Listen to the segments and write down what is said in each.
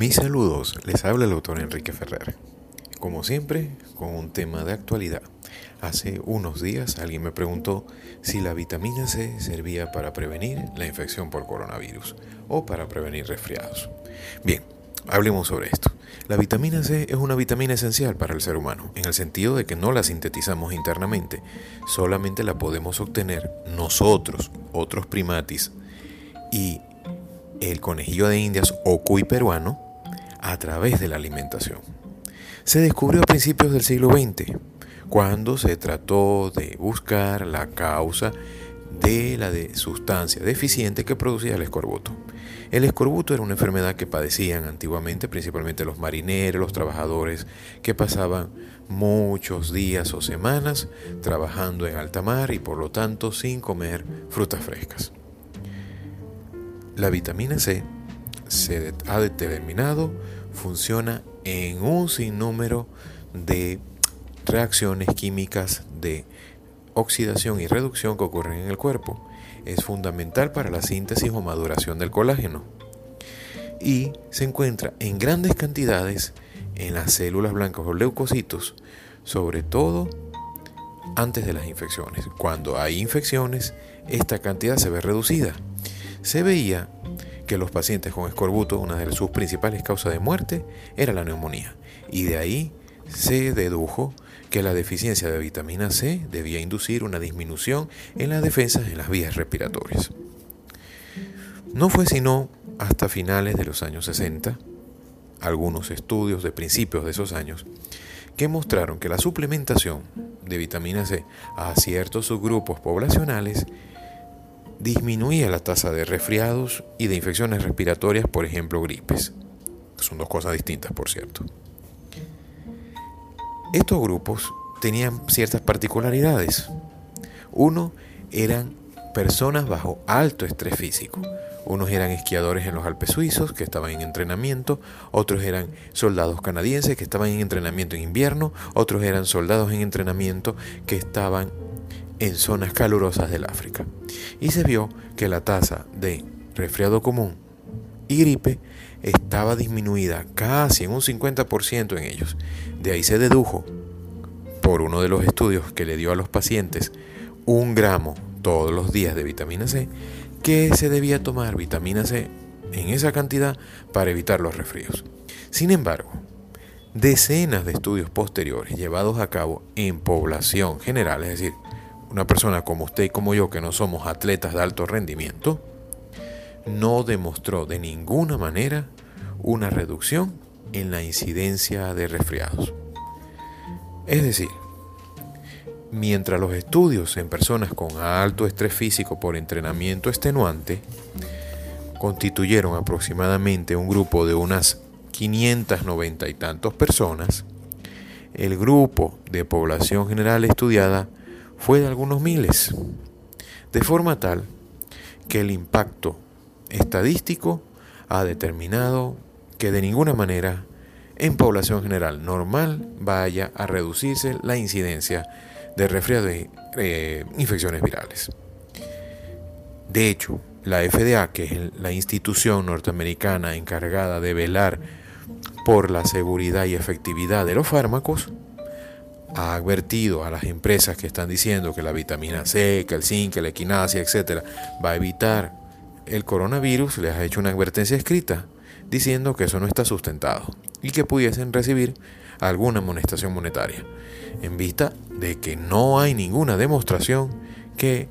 Mis saludos, les habla el autor Enrique Ferrer. Como siempre, con un tema de actualidad. Hace unos días alguien me preguntó si la vitamina C servía para prevenir la infección por coronavirus o para prevenir resfriados. Bien, hablemos sobre esto. La vitamina C es una vitamina esencial para el ser humano, en el sentido de que no la sintetizamos internamente, solamente la podemos obtener nosotros, otros primatis, y el conejillo de indias o cuy peruano a través de la alimentación. Se descubrió a principios del siglo XX, cuando se trató de buscar la causa de la sustancia deficiente que producía el escorbuto. El escorbuto era una enfermedad que padecían antiguamente principalmente los marineros, los trabajadores que pasaban muchos días o semanas trabajando en alta mar y por lo tanto sin comer frutas frescas. La vitamina C se ha determinado funciona en un sinnúmero de reacciones químicas de oxidación y reducción que ocurren en el cuerpo. Es fundamental para la síntesis o maduración del colágeno. Y se encuentra en grandes cantidades en las células blancas o leucocitos, sobre todo antes de las infecciones. Cuando hay infecciones, esta cantidad se ve reducida se veía que los pacientes con escorbuto, una de sus principales causas de muerte, era la neumonía. Y de ahí se dedujo que la deficiencia de vitamina C debía inducir una disminución en las defensas en las vías respiratorias. No fue sino hasta finales de los años 60, algunos estudios de principios de esos años, que mostraron que la suplementación de vitamina C a ciertos subgrupos poblacionales disminuía la tasa de resfriados y de infecciones respiratorias, por ejemplo gripes. Son dos cosas distintas, por cierto. Estos grupos tenían ciertas particularidades. Uno eran personas bajo alto estrés físico. Unos eran esquiadores en los Alpes suizos que estaban en entrenamiento, otros eran soldados canadienses que estaban en entrenamiento en invierno, otros eran soldados en entrenamiento que estaban en zonas calurosas del África. Y se vio que la tasa de resfriado común y gripe estaba disminuida casi en un 50% en ellos. De ahí se dedujo, por uno de los estudios que le dio a los pacientes un gramo todos los días de vitamina C, que se debía tomar vitamina C en esa cantidad para evitar los resfríos. Sin embargo, decenas de estudios posteriores llevados a cabo en población general, es decir, una persona como usted y como yo, que no somos atletas de alto rendimiento, no demostró de ninguna manera una reducción en la incidencia de resfriados. Es decir, mientras los estudios en personas con alto estrés físico por entrenamiento extenuante constituyeron aproximadamente un grupo de unas 590 y tantos personas, el grupo de población general estudiada fue de algunos miles, de forma tal que el impacto estadístico ha determinado que de ninguna manera en población general normal vaya a reducirse la incidencia de resfriado y eh, infecciones virales. De hecho, la FDA, que es la institución norteamericana encargada de velar por la seguridad y efectividad de los fármacos, ha advertido a las empresas que están diciendo que la vitamina C, que el zinc, que la etcétera, va a evitar el coronavirus, les ha hecho una advertencia escrita diciendo que eso no está sustentado y que pudiesen recibir alguna amonestación monetaria, en vista de que no hay ninguna demostración que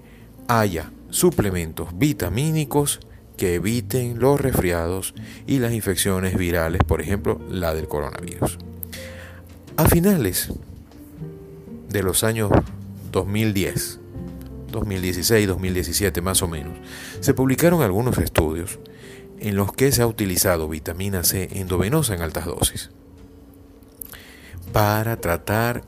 haya suplementos vitamínicos que eviten los resfriados y las infecciones virales, por ejemplo, la del coronavirus. A finales de los años 2010, 2016, 2017 más o menos, se publicaron algunos estudios en los que se ha utilizado vitamina C endovenosa en altas dosis para tratar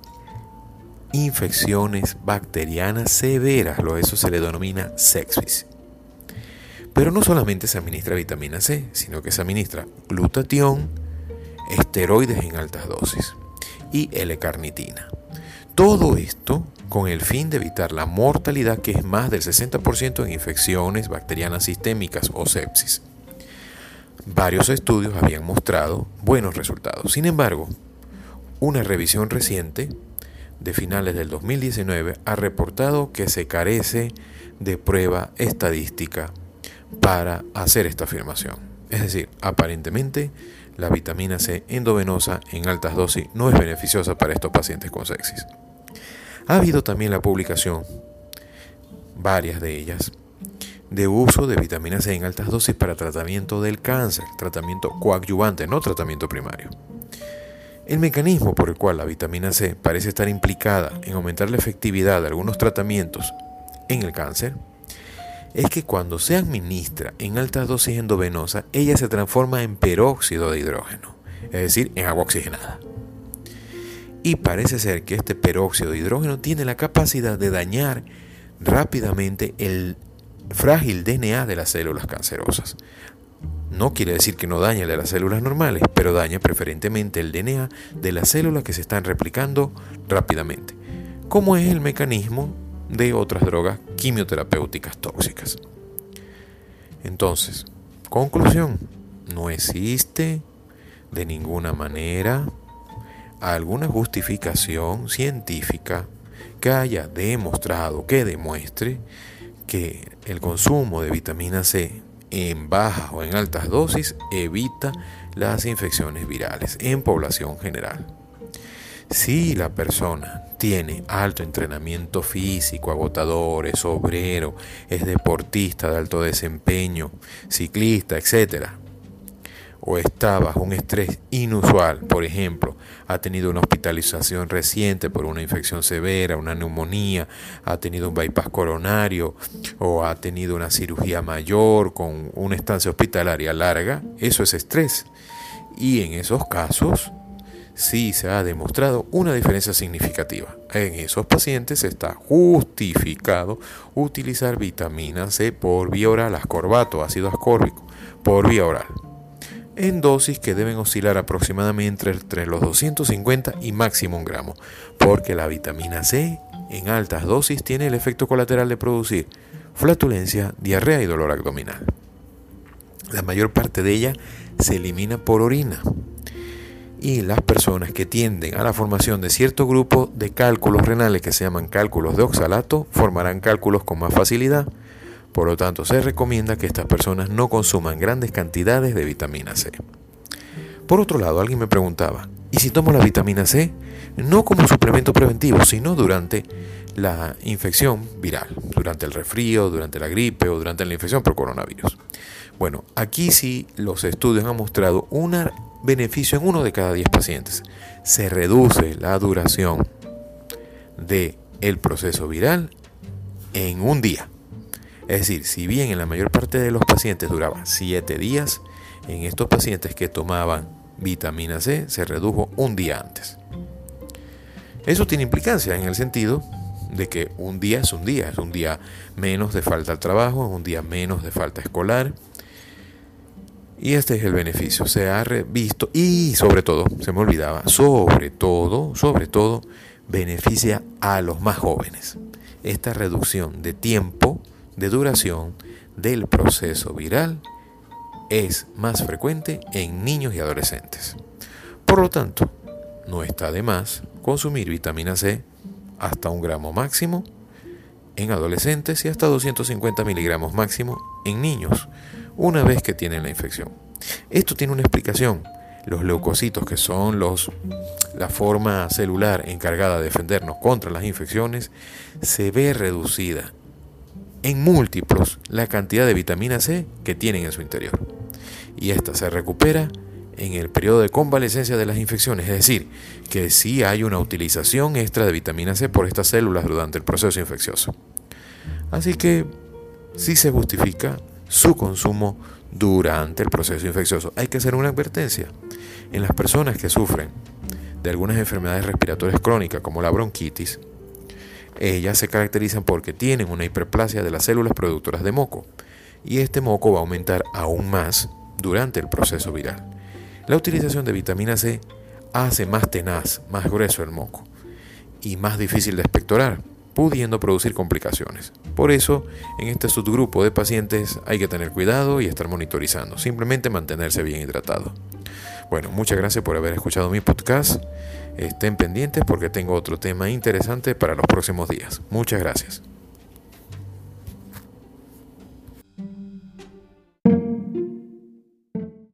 infecciones bacterianas severas, lo eso se le denomina sepsis. Pero no solamente se administra vitamina C, sino que se administra glutatión, esteroides en altas dosis y L-carnitina. Todo esto con el fin de evitar la mortalidad que es más del 60% en infecciones bacterianas sistémicas o sepsis. varios estudios habían mostrado buenos resultados. Sin embargo, una revisión reciente de finales del 2019 ha reportado que se carece de prueba estadística para hacer esta afirmación. Es decir, aparentemente la vitamina C endovenosa en altas dosis no es beneficiosa para estos pacientes con sepsis. Ha habido también la publicación, varias de ellas, de uso de vitamina C en altas dosis para tratamiento del cáncer, tratamiento coadyuvante, no tratamiento primario. El mecanismo por el cual la vitamina C parece estar implicada en aumentar la efectividad de algunos tratamientos en el cáncer es que cuando se administra en altas dosis endovenosa, ella se transforma en peróxido de hidrógeno, es decir, en agua oxigenada. Y parece ser que este peróxido de hidrógeno tiene la capacidad de dañar rápidamente el frágil DNA de las células cancerosas. No quiere decir que no dañe de las células normales, pero daña preferentemente el DNA de las células que se están replicando rápidamente. ¿Cómo es el mecanismo de otras drogas quimioterapéuticas tóxicas? Entonces, conclusión, no existe de ninguna manera alguna justificación científica que haya demostrado, que demuestre que el consumo de vitamina C en bajas o en altas dosis evita las infecciones virales en población general. Si la persona tiene alto entrenamiento físico, agotador, es obrero, es deportista de alto desempeño, ciclista, etc., o está bajo un estrés inusual, por ejemplo, ha tenido una hospitalización reciente por una infección severa, una neumonía, ha tenido un bypass coronario o ha tenido una cirugía mayor con una estancia hospitalaria larga, eso es estrés. Y en esos casos sí se ha demostrado una diferencia significativa. En esos pacientes está justificado utilizar vitamina C por vía oral, ascorbato, ácido ascórbico, por vía oral en dosis que deben oscilar aproximadamente entre los 250 y máximo un gramo, porque la vitamina C en altas dosis tiene el efecto colateral de producir flatulencia, diarrea y dolor abdominal. La mayor parte de ella se elimina por orina. Y las personas que tienden a la formación de cierto grupo de cálculos renales que se llaman cálculos de oxalato formarán cálculos con más facilidad por lo tanto, se recomienda que estas personas no consuman grandes cantidades de vitamina C. Por otro lado, alguien me preguntaba, ¿y si tomo la vitamina C? No como suplemento preventivo, sino durante la infección viral, durante el resfrío, durante la gripe o durante la infección por coronavirus. Bueno, aquí sí los estudios han mostrado un beneficio en uno de cada 10 pacientes. Se reduce la duración del el proceso viral en un día. Es decir, si bien en la mayor parte de los pacientes duraba 7 días, en estos pacientes que tomaban vitamina C se redujo un día antes. Eso tiene implicancia en el sentido de que un día es un día, es un día menos de falta al trabajo, es un día menos de falta escolar. Y este es el beneficio, se ha visto y sobre todo, se me olvidaba, sobre todo, sobre todo, beneficia a los más jóvenes. Esta reducción de tiempo de duración del proceso viral es más frecuente en niños y adolescentes. Por lo tanto, no está de más consumir vitamina C hasta un gramo máximo en adolescentes y hasta 250 miligramos máximo en niños una vez que tienen la infección. Esto tiene una explicación. Los leucocitos, que son los, la forma celular encargada de defendernos contra las infecciones, se ve reducida en múltiplos la cantidad de vitamina C que tienen en su interior. Y esta se recupera en el periodo de convalecencia de las infecciones, es decir, que sí hay una utilización extra de vitamina C por estas células durante el proceso infeccioso. Así que sí se justifica su consumo durante el proceso infeccioso. Hay que hacer una advertencia. En las personas que sufren de algunas enfermedades respiratorias crónicas como la bronquitis, ellas se caracterizan porque tienen una hiperplasia de las células productoras de moco y este moco va a aumentar aún más durante el proceso viral. La utilización de vitamina C hace más tenaz, más grueso el moco y más difícil de expectorar. Pudiendo producir complicaciones. Por eso, en este subgrupo de pacientes hay que tener cuidado y estar monitorizando, simplemente mantenerse bien hidratado. Bueno, muchas gracias por haber escuchado mi podcast. Estén pendientes porque tengo otro tema interesante para los próximos días. Muchas gracias.